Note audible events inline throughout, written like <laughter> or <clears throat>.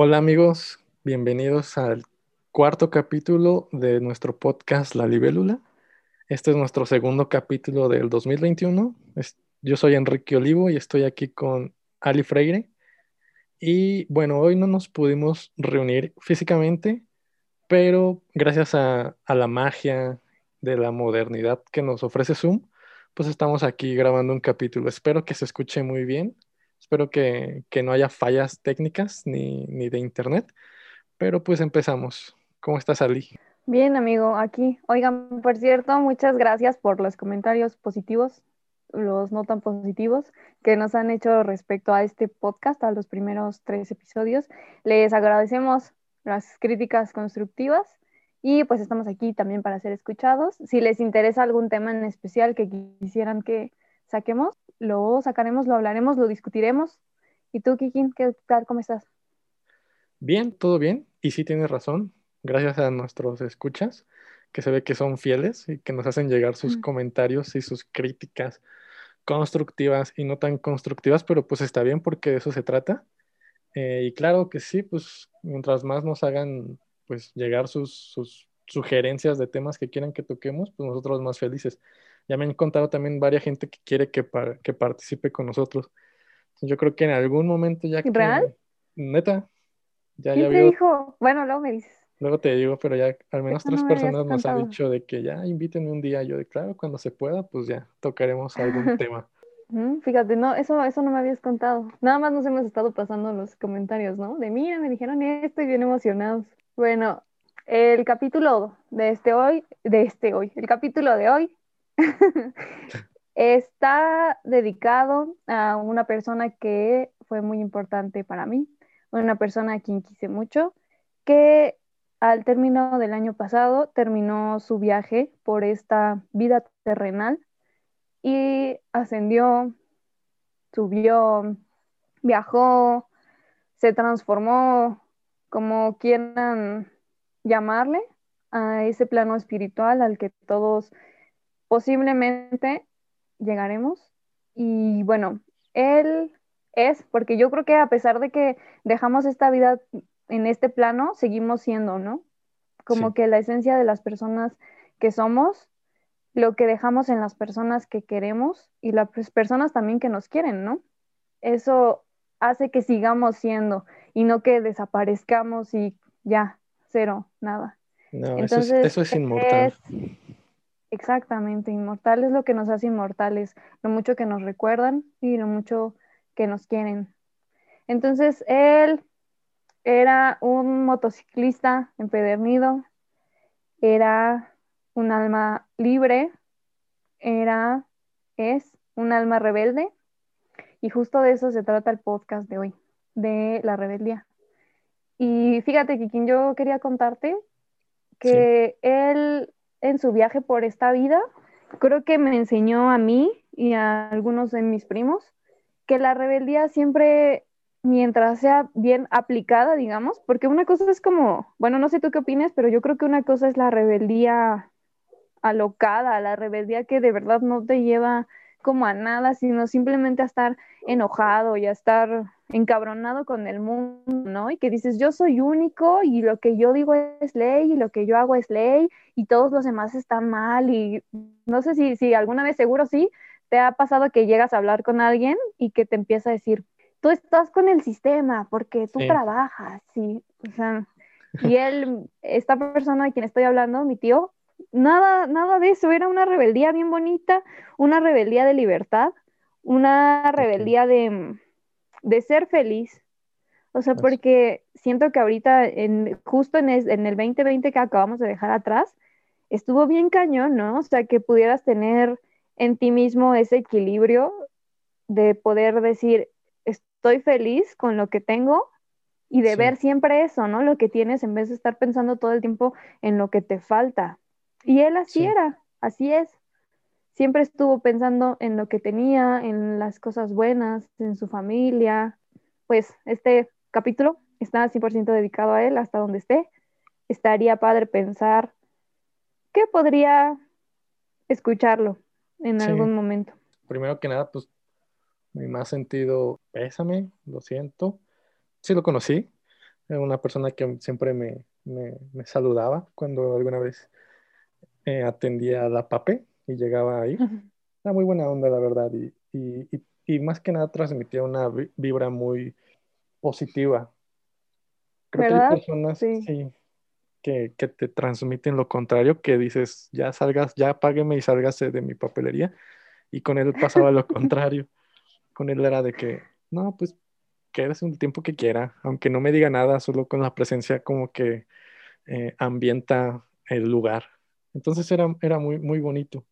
Hola amigos, bienvenidos al cuarto capítulo de nuestro podcast La Libélula. Este es nuestro segundo capítulo del 2021. Yo soy Enrique Olivo y estoy aquí con Ali Freire. Y bueno, hoy no nos pudimos reunir físicamente, pero gracias a, la magia de la modernidad que nos ofrece Zoom, pues estamos aquí grabando un capítulo. Espero que se escuche muy bien Espero que, no haya fallas técnicas ni, de internet, pero pues empezamos. ¿Cómo estás, Ali? Bien, amigo, aquí. Oigan, por cierto, muchas gracias por los comentarios positivos, los no tan positivos que nos han hecho respecto a este podcast, a los primeros tres episodios. Les agradecemos las críticas constructivas y pues estamos aquí también para ser escuchados. Si les interesa algún tema en especial que quisieran que saquemos, lo sacaremos, lo hablaremos, lo discutiremos. ¿Y tú, Kikin, qué tal? ¿Cómo estás? Bien, todo bien. Y sí tienes razón. Gracias a nuestros escuchas, que se ve que son fieles y que nos hacen llegar sus mm. comentarios y sus críticas constructivas y no tan constructivas, pero pues está bien porque de eso se trata. Eh, y claro que sí, pues mientras más nos hagan pues llegar sus, sus sugerencias de temas que quieran que toquemos, pues nosotros más felices. Ya me han contado también varias gente que quiere que, que participe con nosotros. Yo creo que en algún momento ya... ¿Real? Neta. Ya, ¿Quién te dijo? Bueno, luego me dices. Luego te digo, pero ya al menos tres personas nos han dicho de que ya invítenme un día. Yo de claro, cuando se pueda, pues ya tocaremos algún <laughs> tema. Fíjate, no, eso, eso no me habías contado. Nada más nos hemos estado pasando los comentarios, ¿no? De mira, me dijeron esto y bien emocionados. Bueno, el capítulo de este hoy, de este hoy, el capítulo de hoy <laughs> Está dedicado a una persona que fue muy importante para mí, una persona a quien quise mucho, que al término del año pasado terminó su viaje por esta vida terrenal y ascendió, subió, viajó, se transformó, como quieran llamarle, a ese plano espiritual al que todos posiblemente llegaremos. Y bueno, él es, porque yo creo que a pesar de que dejamos esta vida en este plano, seguimos siendo, ¿no? Como que la esencia de las personas que somos, lo que dejamos en las personas que queremos y las personas también que nos quieren, ¿no? Eso hace que sigamos siendo y no que desaparezcamos y ya, cero, nada. No, Entonces, eso, es, eso es inmortal. Exactamente, inmortal es lo que nos hace inmortales, lo mucho que nos recuerdan y lo mucho que nos quieren. Entonces, él era un motociclista empedernido, era un alma libre, era, es un alma rebelde, y justo de eso se trata el podcast de hoy, de la rebeldía. Y fíjate, quien yo quería contarte que él en su viaje por esta vida, creo que me enseñó a mí y a algunos de mis primos que la rebeldía siempre, mientras sea bien aplicada, digamos, porque una cosa es como, bueno, no sé tú qué opinas, pero yo creo que una cosa es la rebeldía alocada, la rebeldía que de verdad no te lleva como a nada, sino simplemente a estar enojado y a estar encabronado con el mundo, ¿no? Y que dices, yo soy único y lo que yo digo es ley y lo que yo hago es ley y todos los demás están mal y no sé si, si alguna vez seguro sí, te ha pasado que llegas a hablar con alguien y que te empieza a decir, tú estás con el sistema porque tú trabajas, sí, o sea, y él, esta persona de quien estoy hablando, mi tío, nada, nada de eso, era una rebeldía bien bonita, una rebeldía de libertad, una rebeldía de, de ser feliz. O sea, porque siento que ahorita, en, justo en, en el 2020 que acabamos de dejar atrás, estuvo bien cañón, ¿no? O sea, que pudieras tener en ti mismo ese equilibrio de poder decir, estoy feliz con lo que tengo y de ver siempre eso, ¿no? Lo que tienes en vez de estar pensando todo el tiempo en lo que te falta. Y él así era, así es. Siempre estuvo pensando en lo que tenía, en las cosas buenas, en su familia. Pues este capítulo está 100% dedicado a él hasta donde esté. Estaría padre pensar que podría escucharlo en algún momento. Primero que nada, pues mi más sentido pésame, lo siento. Sí lo conocí, Era una persona que siempre me, me, saludaba cuando alguna vez eh, atendía a la PAPE y llegaba ahí. Era muy buena onda, la verdad, y, y, y, más que nada transmitía una vibra muy positiva. Creo que hay personas sí. que, que, te transmiten lo contrario, que dices, ya salgas, ya págueme y sálgase de mi papelería. Y con él pasaba lo <laughs> contrario. Con él era de que, no, pues quédese un tiempo que quiera, aunque no me diga nada, solo con la presencia como que eh, ambienta el lugar. Entonces era, era muy, muy bonito.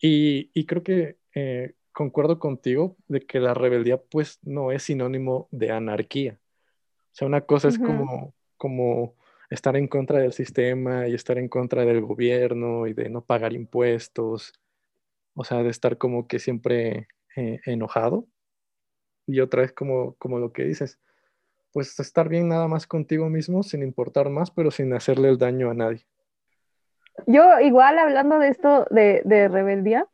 Y, y creo que eh, concuerdo contigo de que la rebeldía pues no es sinónimo de anarquía. O sea, una cosa es como, como estar en contra del sistema y estar en contra del gobierno y de no pagar impuestos. O sea, de estar como que siempre eh, enojado. Y otra vez como, como lo que dices, pues estar bien nada más contigo mismo sin importar más, pero sin hacerle el daño a nadie. Yo igual hablando de esto de, de rebeldía,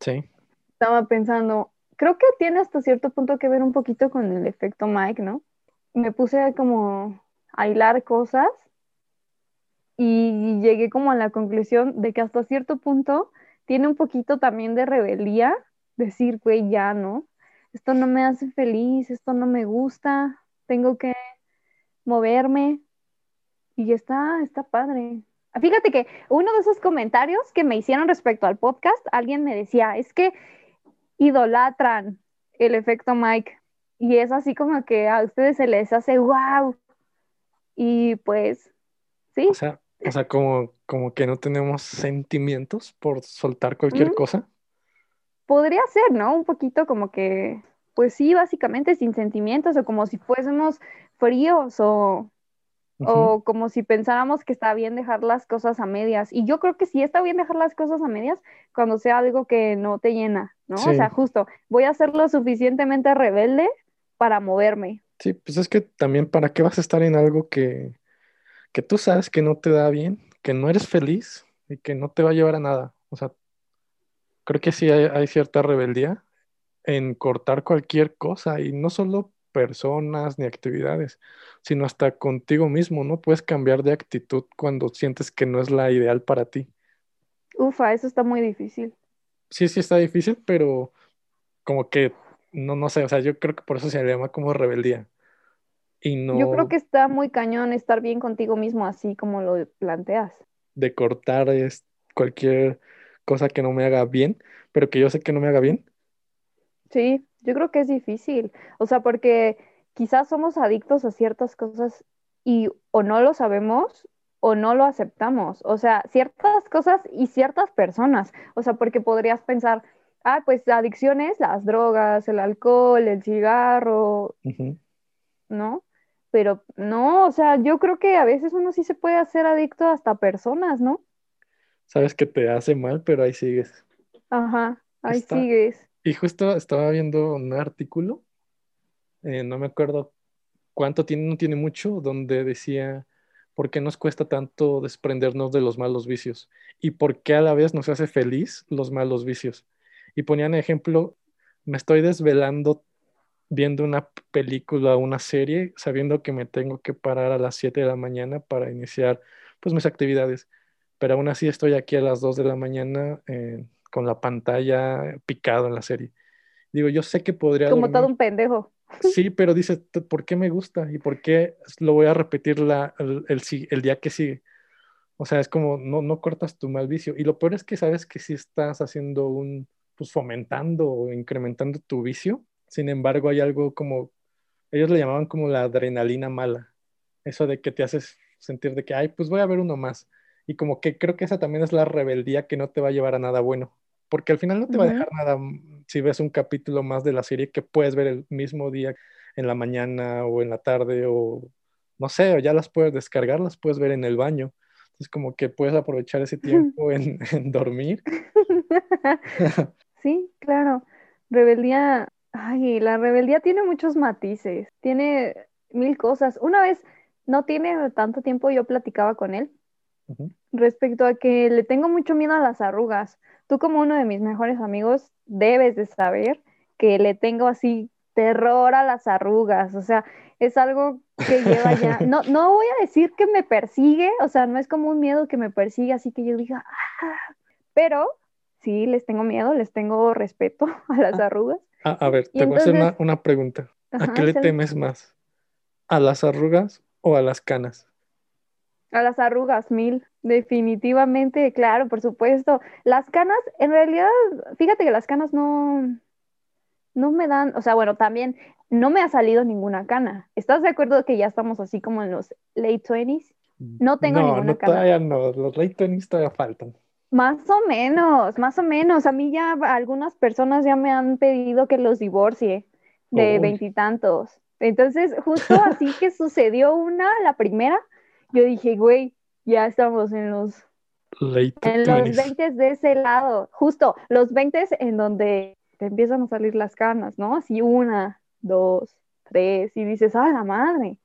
sí. estaba pensando, creo que tiene hasta cierto punto que ver un poquito con el efecto Mike, ¿no? Me puse como a hilar cosas y llegué como a la conclusión de que hasta cierto punto tiene un poquito también de rebeldía, decir, güey, ya, ¿no? Esto no me hace feliz, esto no me gusta, tengo que moverme y está, está padre. Fíjate que uno de esos comentarios que me hicieron respecto al podcast, alguien me decía, es que idolatran el efecto Mike y es así como que a ustedes se les hace wow. Y pues, sí. O sea, o sea como, como que no tenemos sentimientos por soltar cualquier cosa. Podría ser, ¿no? Un poquito como que pues sí, básicamente sin sentimientos o como si fuésemos fríos o, o como si pensáramos que está bien dejar las cosas a medias. Y yo creo que sí está bien dejar las cosas a medias cuando sea algo que no te llena, ¿no? O sea, justo, voy a ser lo suficientemente rebelde para moverme. Sí, pues es que también para qué vas a estar en algo que, que tú sabes que no te da bien, que no eres feliz y que no te va a llevar a nada. O sea, creo que sí hay, hay cierta rebeldía en cortar cualquier cosa y no solo personas ni actividades, sino hasta contigo mismo, ¿no? Puedes cambiar de actitud cuando sientes que no es la ideal para ti. Ufa, eso está muy difícil. Sí, sí está difícil, pero como que, no, no sé, o sea, yo creo que por eso se llama como rebeldía. Y no... Yo creo que está muy cañón estar bien contigo mismo así como lo planteas. De cortar es cualquier cosa que no me haga bien, pero que yo sé que no me haga bien, Sí, yo creo que es difícil, o sea, porque quizás somos adictos a ciertas cosas y o no lo sabemos o no lo aceptamos, o sea, ciertas cosas y ciertas personas, o sea, porque podrías pensar, ah, pues adicciones, las drogas, el alcohol, el cigarro, ¿no? Pero no, o sea, yo creo que a veces uno sí se puede hacer adicto hasta personas, ¿no? Sabes que te hace mal, pero ahí sigues. Ajá, ahí sigues. Y justo estaba viendo un artículo, eh, no me acuerdo cuánto tiene, no tiene mucho, donde decía por qué nos cuesta tanto desprendernos de los malos vicios y por qué a la vez nos hace feliz los malos vicios. Y ponían ejemplo, me estoy desvelando viendo una película o una serie sabiendo que me tengo que parar a las 7 de la mañana para iniciar pues mis actividades, pero aún así estoy aquí a las 2 de la mañana. Eh, con la pantalla picado en la serie. Digo, yo sé que podría... Como todo un pendejo. Sí, pero dice, ¿por qué me gusta? ¿Y por qué lo voy a repetir la, el, el, día que sigue? O sea, es como, no, no cortas tu mal vicio. Y lo peor es que sabes que si estás haciendo un, pues fomentando o incrementando tu vicio. Sin embargo, hay algo como, ellos le llamaban como la adrenalina mala. Eso de que te haces sentir de que, ay, pues voy a ver uno más. Y como que creo que esa también es la rebeldía que no te va a llevar a nada bueno porque al final no te va a dejar nada mm, si ves un capítulo más de la serie que puedes ver el mismo día en la mañana o en la tarde o no sé, o ya las puedes descargar, las puedes ver en el baño. Es como que puedes aprovechar ese <laughs> tiempo en, <laughs> dormir. <laughs> sí, claro. Rebeldía, ay, la rebeldía tiene muchos matices, tiene mil cosas. Una vez, no tiene tanto tiempo, yo platicaba con él respecto a que le tengo mucho miedo a las arrugas. Tú como uno de mis mejores amigos debes de saber que le tengo así terror a las arrugas. O sea, es algo que lleva ya, <laughs> no, no voy a decir que me persigue, o sea, no es como un miedo que me persigue, así que yo diga, ah", pero sí, les tengo miedo, les tengo respeto <laughs> a las Ah. arrugas. A, a ver, Y te voy a hacer una, entonces- una pregunta. ¿A Ajá, qué le temes más? ¿A las arrugas o a las canas? A las arrugas, mil, definitivamente, claro, por supuesto. Las canas, en realidad, fíjate que las canas no, no me dan, o sea, bueno, también no me ha salido ninguna cana. ¿Estás de acuerdo que ya estamos así como en los late 20s? No tengo no, ninguna no, cana. todavía no. Los late 20s todavía faltan. Más o menos, más o menos. A mí ya algunas personas ya me han pedido que los divorcie de veintitantos. Entonces, justo así <laughs> que sucedió una, la primera, yo dije, güey, ya estamos en los Late En los 20s. 20 de ese lado, justo los 20 en donde te empiezan a salir las canas, ¿no? Así una, dos, tres, y dices, ¡ah, la madre!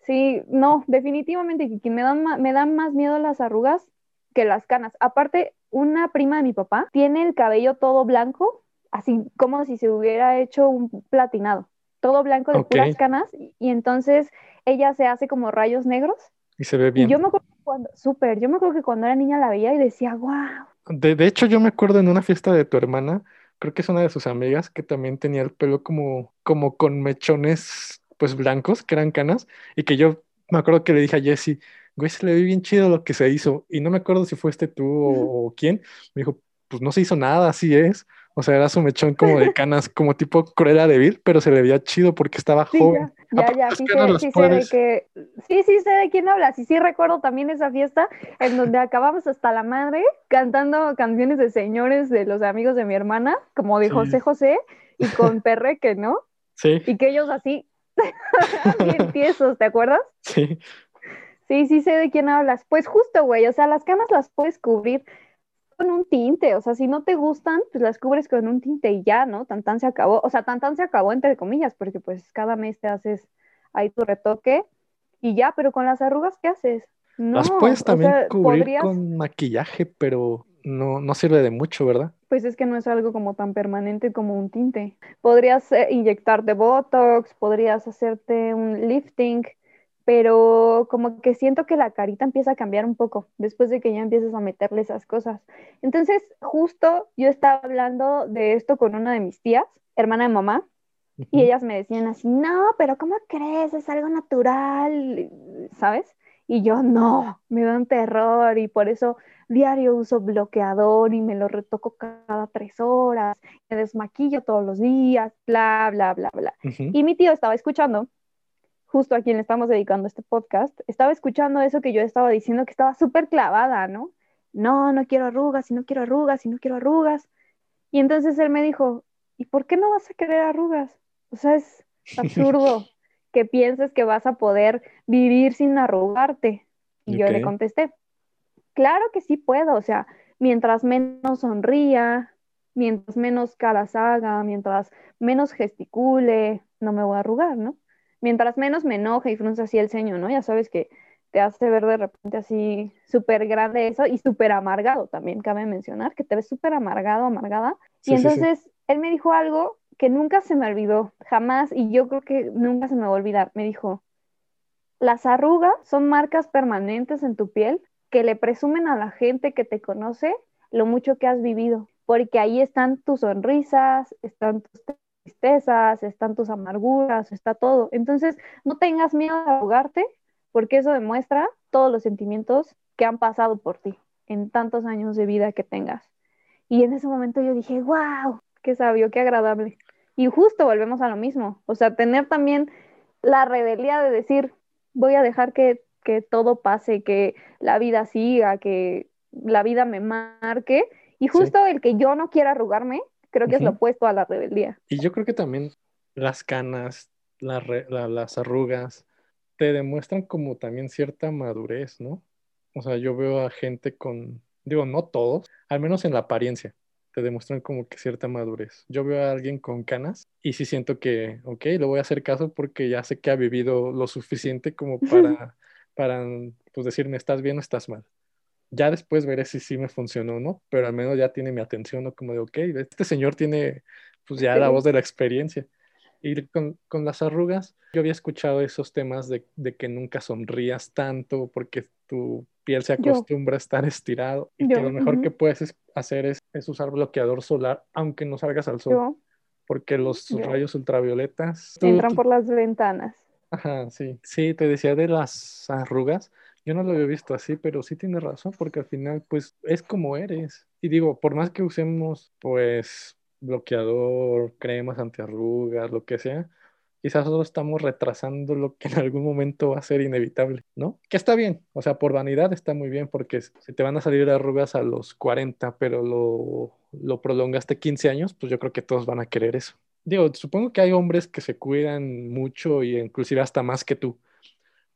Sí, no, definitivamente, Kiki, me dan, me dan más miedo las arrugas que las canas. Aparte, una prima de mi papá tiene el cabello todo blanco, así como si se hubiera hecho un platinado, todo blanco de puras canas, y entonces ella se hace como rayos negros. Y se ve Y bien. yo me acuerdo cuando, súper, yo me acuerdo que cuando era niña la veía y decía, wow. De, de hecho, yo me acuerdo en una fiesta de tu hermana, creo que es una de sus amigas, que también tenía el pelo como, como con mechones, pues blancos, que eran canas, y que yo me acuerdo que le dije a Jesse, güey, se le ve bien chido lo que se hizo, y no me acuerdo si fuiste tú o, o quién, me dijo, pues no se hizo nada, así es, o sea, era su mechón como de canas, como tipo Cruella de Vil, pero se le veía chido porque estaba Sí, joven. ya, ya, ya, sí sé, sí sé de que, sí, sí sé de quién hablas, y sí recuerdo también esa fiesta en donde acabamos hasta la madre cantando canciones de señores de los amigos de mi hermana, como de Sí. José José, y con <laughs> Perreque, ¿no? Sí, Y que ellos así, <laughs> bien tiesos, ¿te acuerdas? sí, Sí, sí sé de quién hablas. Pues justo, güey, o sea, las canas las puedes cubrir con un tinte, o sea, si no te gustan, pues las cubres con un tinte y ya, ¿no? Tan tan se acabó, o sea, tan tan se acabó entre comillas, porque pues cada mes te haces ahí tu retoque y ya, pero con las arrugas, ¿qué haces? No, las puedes o también sea, cubrir podrías, con maquillaje, pero no, no sirve de mucho, ¿verdad? pues es que no es algo como tan permanente como un tinte. Podrías eh, inyectarte Botox, podrías hacerte un lifting, pero como que siento que la carita empieza a cambiar un poco después de que ya empiezas a meterle esas cosas. Entonces, justo yo estaba hablando de esto con una de mis tías, hermana de mamá, y ellas me decían así, no, pero ¿cómo crees? Es algo natural, ¿sabes? Y yo, no, me da un terror y por eso diario uso bloqueador y me lo retoco cada tres horas, me desmaquillo todos los días, bla, bla, bla, bla. Y mi tío estaba escuchando, justo a quien le estamos dedicando este podcast, estaba escuchando eso que yo estaba diciendo que estaba súper clavada, ¿no? No, no quiero arrugas y no quiero arrugas y no quiero arrugas. Y entonces él me dijo, ¿y por qué no vas a querer arrugas? O sea, es <laughs> absurdo que pienses que vas a poder vivir sin arrugarte. Y yo le contesté, claro que sí puedo, o sea, mientras menos sonría, mientras menos caras haga, mientras menos gesticule, no me voy a arrugar, ¿no? Mientras menos me enoje y frunza así el ceño, ¿no? Ya sabes que te hace ver de repente así súper grande eso y súper amargado también, cabe mencionar, que te ves súper amargado, amargada. Sí, y sí, sí. entonces él me dijo algo que nunca se me olvidó, jamás, y yo creo que nunca se me va a olvidar. Me dijo, las arrugas son marcas permanentes en tu piel que le presumen a la gente que te conoce lo mucho que has vivido, porque ahí están tus sonrisas, están tus tristezas, están tus amarguras, está todo. Entonces, no tengas miedo de arrugarte, porque eso demuestra todos los sentimientos que han pasado por ti en tantos años de vida que tengas. Y en ese momento yo dije, wow, qué sabio, qué agradable. Y justo volvemos a lo mismo, o sea, tener también la rebeldía de decir, voy a dejar que, que todo pase, que la vida siga, que la vida me marque. Y justo el que yo no quiera arrugarme, creo que es lo opuesto a la rebeldía. Y yo creo que también las canas, la re- la- las arrugas, te demuestran como también cierta madurez, ¿no? O sea, yo veo a gente con, digo, no todos, al menos en la apariencia, te demuestran como que cierta madurez. Yo veo a alguien con canas y sí siento que, ok, le voy a hacer caso porque ya sé que ha vivido lo suficiente como <laughs> para, para pues decirme, estás bien o estás mal. Ya después veré si sí me funcionó o no, pero al menos ya tiene mi atención, ¿no? Como de, ok, este señor tiene pues ya la voz de la experiencia. Y con, con, las arrugas, yo había escuchado esos temas de, de, que nunca sonrías tanto porque tu piel se acostumbra a estar estirado y que lo mejor que puedes hacer es, es, usar bloqueador solar aunque no salgas al sol. Porque los rayos ultravioletas... Entran por las ventanas. Ajá, sí. Sí, te decía de las arrugas. Yo no lo había visto así, pero sí tienes razón, porque al final, pues, es como eres. Y digo, por más que usemos, pues, bloqueador, cremas antiarrugas, lo que sea, quizás solo estamos retrasando lo que en algún momento va a ser inevitable, ¿no? Que está bien, o sea, por vanidad está muy bien, porque si te van a salir arrugas a los 40, pero lo, lo prolongaste 15 años, pues yo creo que todos van a querer eso. Digo, supongo que hay hombres que se cuidan mucho y inclusive hasta más que tú,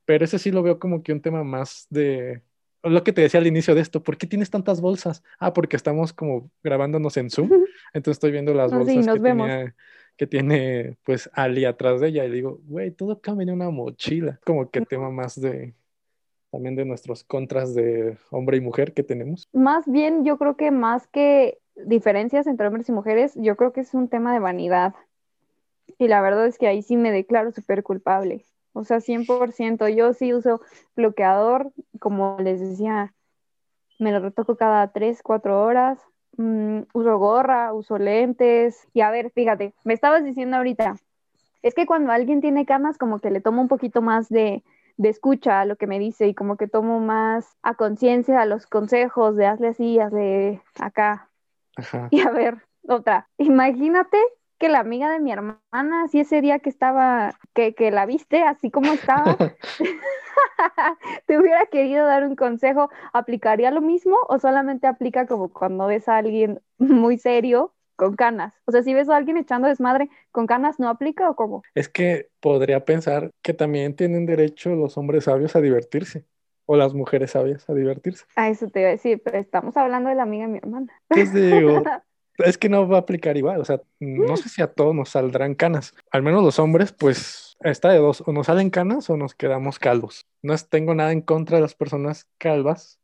pero ese sí lo veo como que un tema más de lo que te decía al inicio de esto, ¿por qué tienes tantas bolsas? Ah, porque estamos como grabándonos en Zoom, entonces estoy viendo las bolsas que, que, tiene pues Ali atrás de ella y digo, güey, todo cambia en una mochila, como que tema más de también de nuestros contras de hombre y mujer que tenemos. Más bien, yo creo que más que diferencias entre hombres y mujeres, yo creo que es un tema de vanidad. Y la verdad es que ahí sí me declaro súper culpable. O sea, 100%. Yo sí uso bloqueador, como les decía, me lo retoco cada 3, 4 horas. Mm, uso gorra, uso lentes. Y a ver, fíjate, me estabas diciendo ahorita, es que cuando alguien tiene canas, como que le tomo un poquito más de, de escucha a lo que me dice y como que tomo más a conciencia a los consejos de hazle así, hazle acá. Y a ver, otra, imagínate que la amiga de mi hermana, así ese día que estaba, que, que la viste así como estaba, <laughs> te hubiera querido dar un consejo, ¿aplicaría lo mismo o solamente aplica como cuando ves a alguien muy serio con canas? O sea, si ves a alguien echando desmadre con canas, ¿no aplica o cómo? Es que podría pensar que también tienen derecho los hombres sabios a divertirse. O las mujeres sabias a divertirse. A eso te iba a decir, pero estamos hablando de la amiga de mi hermana. Pues digo, <laughs> es que no va a aplicar igual, o sea, no sé si a todos nos saldrán canas. Al menos los hombres, pues está de dos, o nos salen canas o nos quedamos calvos. No tengo nada en contra de las personas calvas,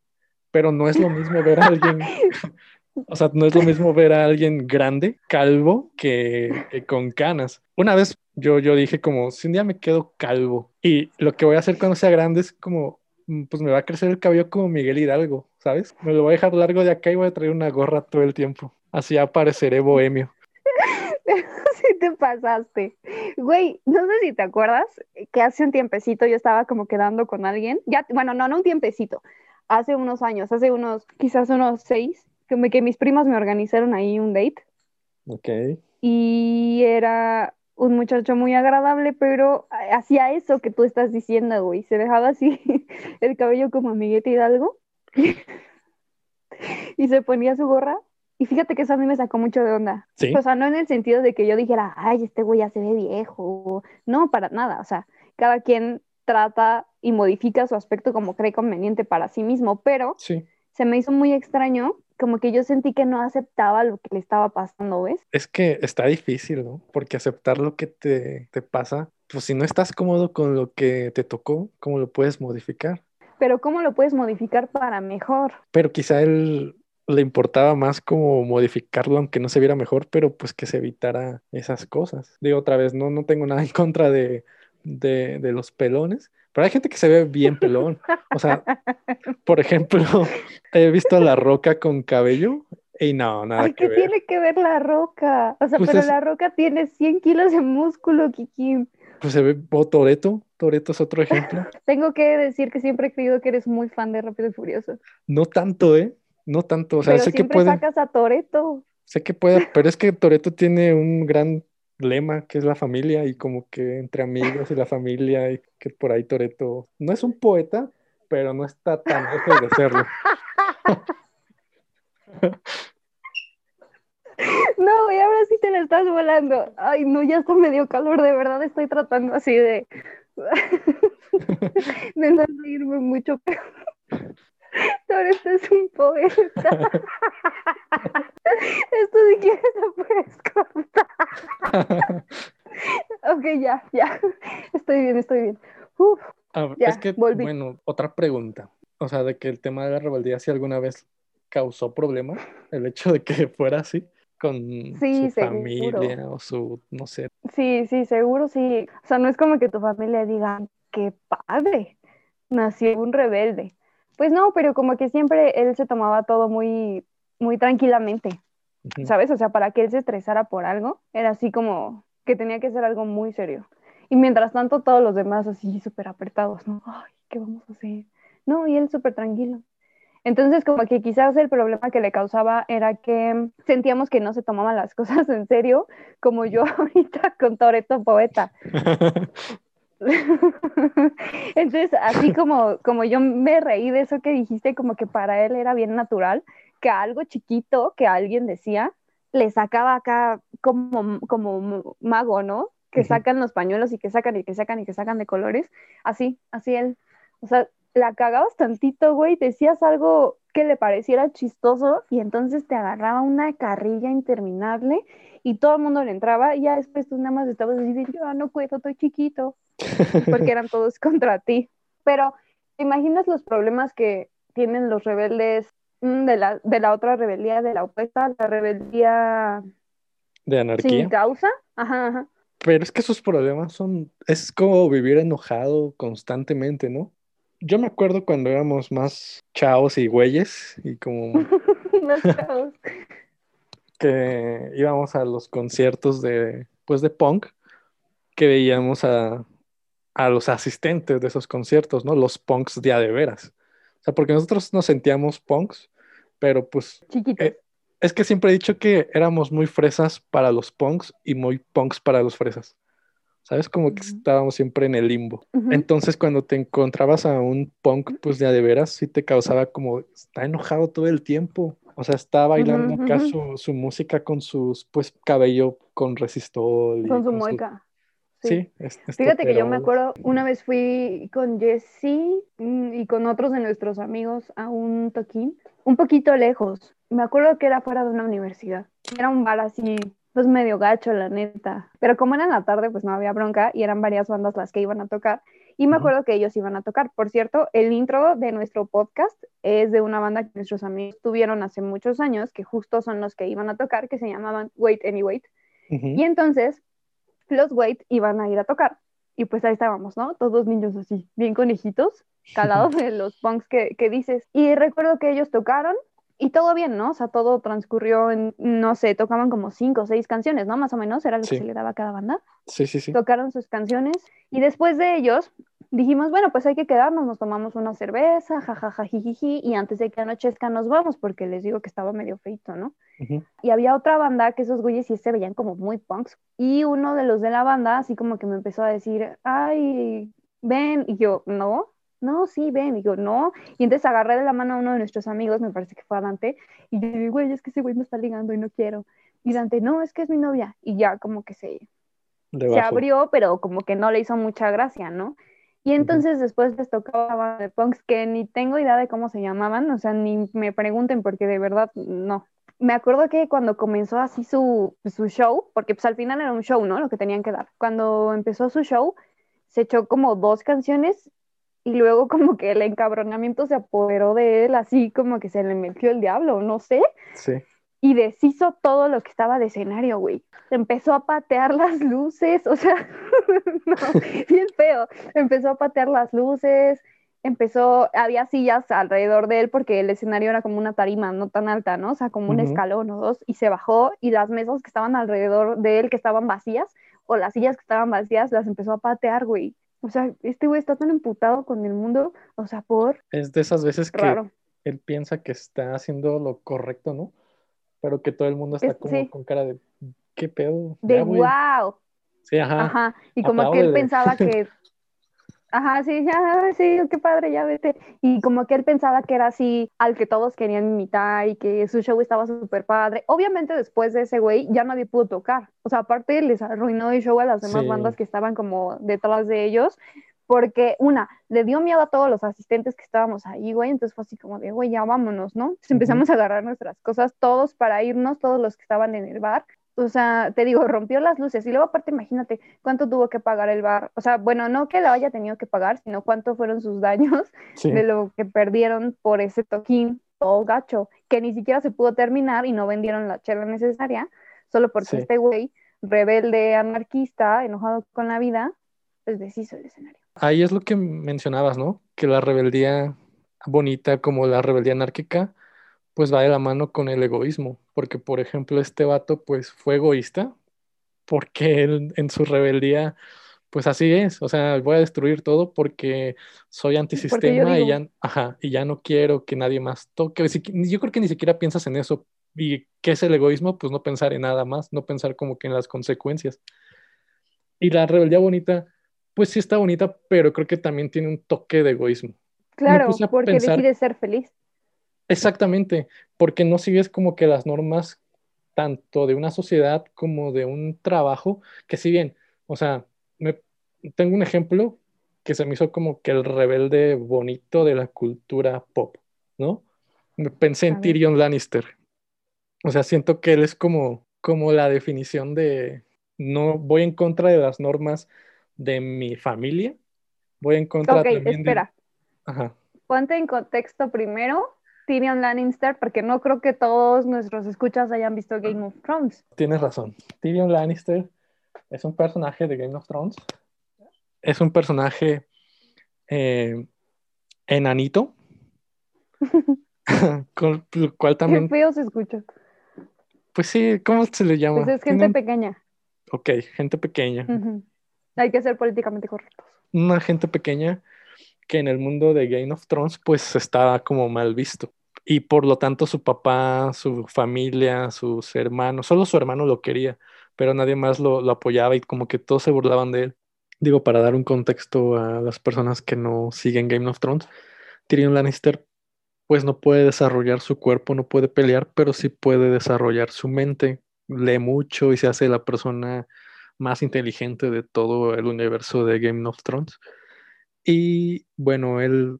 pero no es lo mismo ver a alguien, <laughs> o sea, no es lo mismo ver a alguien grande, calvo, que, con canas. Una vez yo, yo dije como, si un día me quedo calvo y lo que voy a hacer cuando sea grande es como, pues me va a crecer el cabello como Miguel Hidalgo, ¿sabes? Me lo voy a dejar largo de acá y voy a traer una gorra todo el tiempo. Así apareceré bohemio. <laughs> sí te pasaste. Güey, no sé si te acuerdas que hace un tiempecito yo estaba como quedando con alguien. Ya, bueno, no, no un tiempecito. Hace unos años, hace unos, quizás unos seis, como que mis primas me organizaron ahí un date. Ok. Y era un muchacho muy agradable, pero hacía eso que tú estás diciendo, güey. Se dejaba así <laughs> el cabello como amiguete Hidalgo. <laughs> y se ponía su gorra y fíjate que eso a mí me sacó mucho de onda. O sea, no en el sentido de que yo dijera, ay, este güey ya se ve viejo. No, para nada. O sea, cada quien trata y modifica su aspecto como cree conveniente para sí mismo, pero se me hizo muy extraño, como que yo sentí que no aceptaba lo que le estaba pasando, ¿ves? Es que está difícil, ¿no? Porque aceptar lo que te, te pasa, pues si no estás cómodo con lo que te tocó, ¿cómo lo puedes modificar? Pero ¿cómo lo puedes modificar para mejor? Pero quizá él le importaba más como modificarlo aunque no se viera mejor, pero pues que se evitara esas cosas. Digo otra vez, no, no tengo nada en contra de, de, de los pelones, pero hay gente que se ve bien pelón. O sea, por ejemplo, <laughs> he visto a la roca con cabello y no, nada Ay, ¿qué tiene que ver la roca? O sea, pues pero la roca tiene 100 kilos de músculo, Kiki. Pues se ve, o Toreto, Toreto es otro ejemplo. <laughs> Tengo que decir que siempre he creído que eres muy fan de Rápido y Furioso. No tanto, ¿eh? No tanto, o sea, sé que puede. sacas a Toreto. Sé que puede, pero es que Toreto tiene un gran lema que es la familia y como que entre amigos y la familia y que por ahí Toreto no es un poeta, pero no está tan lejos de serlo. No, y ahora sí te la estás volando. Ay, no, ya está medio calor, de verdad estoy tratando así de <laughs> de no reírme mucho. <laughs> Toreto es un poeta. <laughs> Esto puedes cortar. Ok, ya, ya. Estoy bien, estoy bien. es que, bueno, otra pregunta. O sea, de que el tema de la rebeldía, si alguna vez causó problema, el hecho de que fuera así. con Sí, su seguro. familia o su, no sé. Sí, sí, seguro sí. O sea, no es como que tu familia diga, qué padre, nació un rebelde. Pues no, pero como que siempre él se tomaba todo muy, muy tranquilamente, ¿sabes? O sea, para que él se estresara por algo, era así como que tenía que ser algo muy serio. Y mientras tanto, todos los demás así súper apretados, ¿no? Ay, ¿qué vamos a hacer? No, y él súper tranquilo. Entonces, como que quizás el problema que le causaba era que sentíamos que no se tomaban las <laughs> cosas en serio, como yo ahorita con Toreto Poeta. <laughs> Entonces, así como, como yo me reí de eso que dijiste, como que para él era bien natural que algo chiquito que alguien decía le sacaba acá como, como mago, ¿no? Que sacan los pañuelos y que sacan y que sacan y que sacan de colores. Así, así él. O sea, la cagabas tantito, güey, decías algo que le pareciera chistoso y entonces te agarraba una carrilla interminable y todo el mundo le entraba y ya después tú nada más estabas de, yo no puedo, estoy chiquito porque eran todos <laughs> contra ti. Pero, ¿te imaginas los problemas que tienen los rebeldes de la, de la otra rebeldía, de la opuesta, la rebeldía De sin anarquía. causa? Ajá, ajá. Pero es que sus problemas son, es como vivir enojado constantemente, ¿no? Yo me acuerdo cuando éramos más chavos y güeyes y como <laughs> Más chavos. <laughs> que íbamos a los conciertos de, pues de punk, que veíamos a, a los asistentes de esos conciertos, ¿no? Los punks de a de veras. O sea, porque nosotros nos sentíamos punks, pero pues Chiquitos. eh, es que siempre he dicho que éramos muy fresas para los punks y muy punks para los fresas. ¿Sabes? Como que estábamos siempre en el limbo. Entonces, cuando te encontrabas a un punk, pues de a de veras, sí te causaba como, está enojado todo el tiempo. O sea, está bailando acá ujú. su, su música con sus, pues, cabello con resistol. y Con su su- mueca. Sí, es, es Fíjate que yo me acuerdo, una vez fui con Jesse mm, y con otros de nuestros amigos a un toquín, un poquito lejos. Me acuerdo que era fuera de una universidad. Era un bar así, pues medio gacho, la neta. Pero como era en la tarde, pues no había bronca y eran varias bandas las que iban a tocar. Y me acuerdo que ellos iban a tocar. Por cierto, el intro de nuestro podcast es de una banda que nuestros amigos tuvieron hace muchos años, que justo son los que iban a tocar, que se llamaban Wait Any Wait. Ujú. Y entonces los Wait iban a ir a tocar. Y pues ahí estábamos, ¿no? Todos niños así, bien conejitos, <laughs> calados de los punks que, que dices. Y recuerdo que ellos tocaron y todo bien, ¿no? O sea, todo transcurrió en, no sé, tocaban como cinco o seis canciones, ¿no? Más o menos era lo Sí. que se le daba a cada banda. Sí, sí, sí. Tocaron sus canciones y después de ellos dijimos, bueno, pues hay que quedarnos, nos tomamos una cerveza, jajaja, jijiji, y antes de que anochezca nos vamos, porque les digo que estaba medio feito, ¿no? Ujú. y había otra banda que esos güeyes sí se veían como muy punks. Y uno de los de la banda, así como que me empezó a decir, ay, ven. Y yo, no, no, sí, ven. Y yo, no. Y entonces agarré de la mano a uno de nuestros amigos, me parece que fue a Dante, y yo digo, güey, es que ese güey me está ligando y no quiero. Y Dante, no, es que es mi novia. Y ya como que se, se abrió, pero como que no le hizo mucha gracia, ¿no? Y entonces después les tocaba de punks que ni tengo idea de cómo se llamaban, o sea, ni me pregunten porque de verdad no. Me acuerdo que cuando comenzó así su, su show, porque pues al final era un show, ¿no? Lo que tenían que dar. Cuando empezó su show, se echó como dos canciones y luego <laughs> como que el encabronamiento se apoderó de él, así como que se le metió el diablo, no sé Sí. Y deshizo todo lo que estaba de escenario, güey. Empezó a patear las luces, o sea, <laughs> no, bien feo. Empezó a patear las luces, empezó, había sillas alrededor de él porque el escenario era como una tarima no tan alta, ¿no? O sea, como un escalón o dos, y se bajó y las mesas que estaban alrededor de él, que estaban vacías, o las sillas que estaban vacías, las empezó a patear, güey. O sea, este güey está tan emputado con el mundo, o sea, por Es de esas veces que raro. él piensa que está haciendo lo correcto, ¿no? Pero que todo el mundo está Es- como sí. con cara de, ¿qué pedo? De Ya, wow. Sí, ajá. Ajá, y como que él pensaba que, <laughs> ajá, sí, ya, sí, qué padre, ya vete. Y como que él pensaba que era así al que todos querían imitar y que su show estaba súper padre. Obviamente después de ese güey ya nadie pudo tocar. O sea, aparte les arruinó el show a las demás Sí. bandas que estaban como detrás de ellos. Porque una, le dio miedo a todos los asistentes que estábamos ahí, güey, entonces fue así como de, güey, ya vámonos, ¿no? Entonces empezamos a agarrar nuestras cosas todos para irnos, todos los que estaban en el bar, o sea, te digo, rompió las luces y luego aparte imagínate cuánto tuvo que pagar el bar. O sea, bueno, no que lo haya tenido que pagar, sino cuánto fueron sus daños <laughs> Sí. de lo que perdieron por ese toquín todo gacho. que ni siquiera se pudo terminar y no vendieron la chela necesaria, solo porque Sí. este güey, rebelde, anarquista, enojado con la vida, pues deshizo el escenario. Ahí es lo que mencionabas, ¿no? Que la rebeldía bonita como la rebeldía anárquica, pues va de la mano con el egoísmo. Porque, por ejemplo, este vato, pues fue egoísta, porque él en su rebeldía, pues así es. O sea, voy a destruir todo porque soy antisistema y digo. ya, ajá, y ya no quiero que nadie más toque. Yo creo que ni siquiera piensas en eso. ¿Y qué es el egoísmo? Pues no pensar en nada más, no pensar como que en las consecuencias. Y la rebeldía bonita, pues sí está bonita, pero creo que también tiene un toque de egoísmo. Claro, porque pensar- decide ser feliz. Exactamente, porque no sigues como que las normas tanto de una sociedad como de un trabajo, que si bien, o sea, me, tengo un ejemplo que se me hizo como que el rebelde bonito de la cultura pop, ¿no? Me pensé en. Tyrion Lannister. O sea, siento que él es como, como la definición de no voy en contra de las normas de mi familia, voy en contra Ok, también de... espera, Ajá. ponte en contexto primero Tyrion Lannister, porque no creo que todos nuestros escuchas hayan visto Game of Thrones. Tienes razón. Tyrion Lannister es un personaje de Game of Thrones. Es un personaje eh, enanito, <laughs> <laughs> con el cual Qué también, feo se escucha. pues sí, ¿cómo se le llama? Pues es gente pequeña. Ok, gente pequeña. Hay que ser políticamente correctos. Una gente pequeña que en el mundo de Game of Thrones pues estaba como mal visto. Y por lo tanto su papá, su familia, sus hermanos, solo su hermano lo quería, pero nadie más lo, lo apoyaba y como que todos se burlaban de él. Digo, para dar un contexto a las personas que no siguen Game of Thrones, Tyrion Lannister pues no puede desarrollar su cuerpo, no puede pelear, pero sí puede desarrollar su mente. Lee mucho y se hace la persona más inteligente de todo el universo de Game of Thrones. Y bueno, él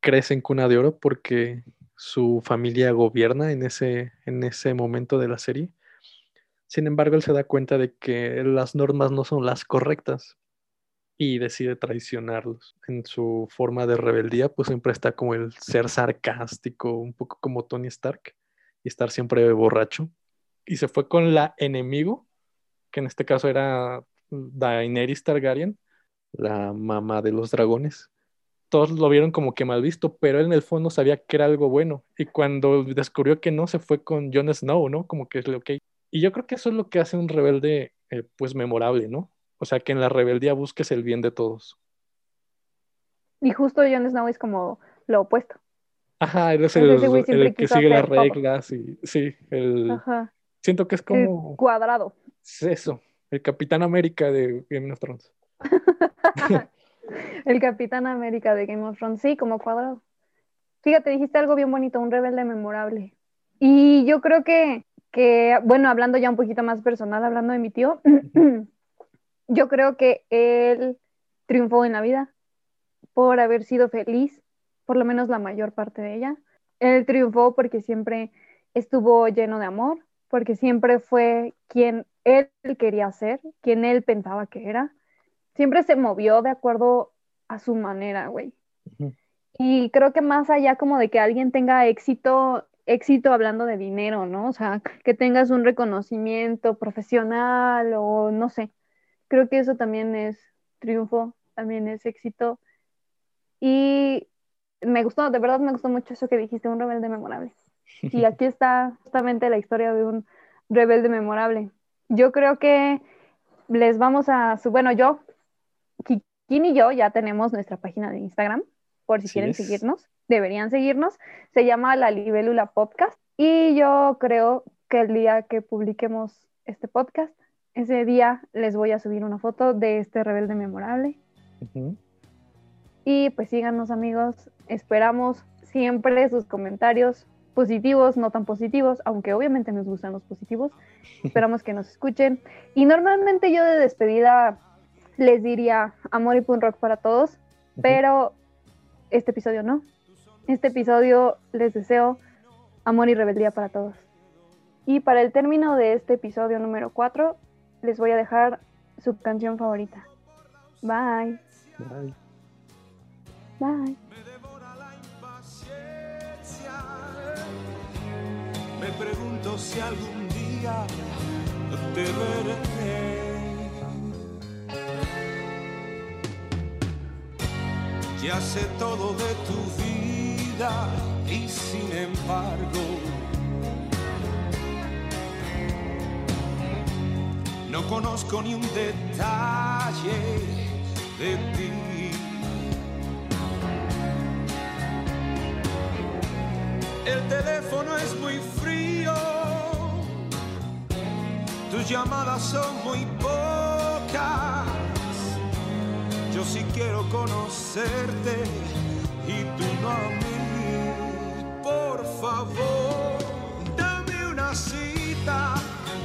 crece en cuna de oro porque su familia gobierna en ese, en ese momento de la serie. Sin embargo, él se da cuenta de que las normas no son las correctas y decide traicionarlos. En su forma de rebeldía, pues siempre está como el ser sarcástico, un poco como Tony Stark, y estar siempre borracho. Y se fue con la enemigo, que en este caso era Daenerys Targaryen, la mamá de los dragones. Todos lo vieron como que mal visto, pero él en el fondo sabía que era algo bueno. Y cuando descubrió que no, se fue con Jon Snow, ¿no? Como que es lo ok. Y yo creo que eso es lo que hace un rebelde, eh, pues memorable, ¿no? O sea, que en la rebeldía busques el bien de todos. Y justo Jon Snow es como lo opuesto. Ajá, eres Entonces, el, que sigue las todo. reglas y sí, el, Ajá. siento que es El como cuadrado. Es eso, el Capitán América de Game of Thrones. <laughs> El Capitán América de Game of Thrones, sí, como cuadrado. Fíjate, dijiste algo bien bonito, un rebelde memorable. Y yo creo que, que, bueno, hablando ya un poquito más personal, hablando de mi tío, <clears throat> yo creo que él triunfó en la vida por haber sido feliz, por lo menos la mayor parte de ella. Él triunfó porque siempre estuvo lleno de amor, porque siempre fue quien él quería ser, quien él pensaba que era. Siempre se movió de acuerdo a su manera, güey. Y creo que más allá como de que alguien tenga éxito, éxito hablando de dinero, ¿no? O sea, que tengas un reconocimiento profesional o no sé. Creo que eso también es triunfo, también es éxito. Y me gustó, de verdad me gustó mucho eso que dijiste, un rebelde memorable. Y <laughs> aquí está justamente la historia de un rebelde memorable. Yo creo que les vamos a su, bueno, yo, Kikín y yo ya tenemos nuestra página de Instagram, por si quieren es. seguirnos, deberían seguirnos. Se llama La Libélula Podcast y yo creo que el día que publiquemos este podcast, ese día les voy a subir una foto de este rebelde memorable. Y pues síganos amigos, esperamos siempre sus comentarios positivos, no tan positivos, aunque obviamente nos gustan los positivos. Esperamos que nos escuchen. Y normalmente yo de despedida les diría amor y punk rock para todos, pero este episodio no. Este episodio les deseo amor y rebeldía para todos. Y para el término de este episodio número 4, les voy a dejar su canción favorita. Bye. Bye. Bye. Pregunto si algún día te veré. Ya sé todo de tu vida y sin embargo no conozco ni un detalle de ti. el teléfono es muy frío, tus llamadas son muy pocas. Yo sí quiero conocerte y tú no a mí. Por favor, dame una cita,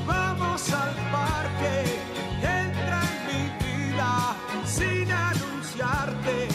vamos al parque, entra en mi vida sin anunciarte.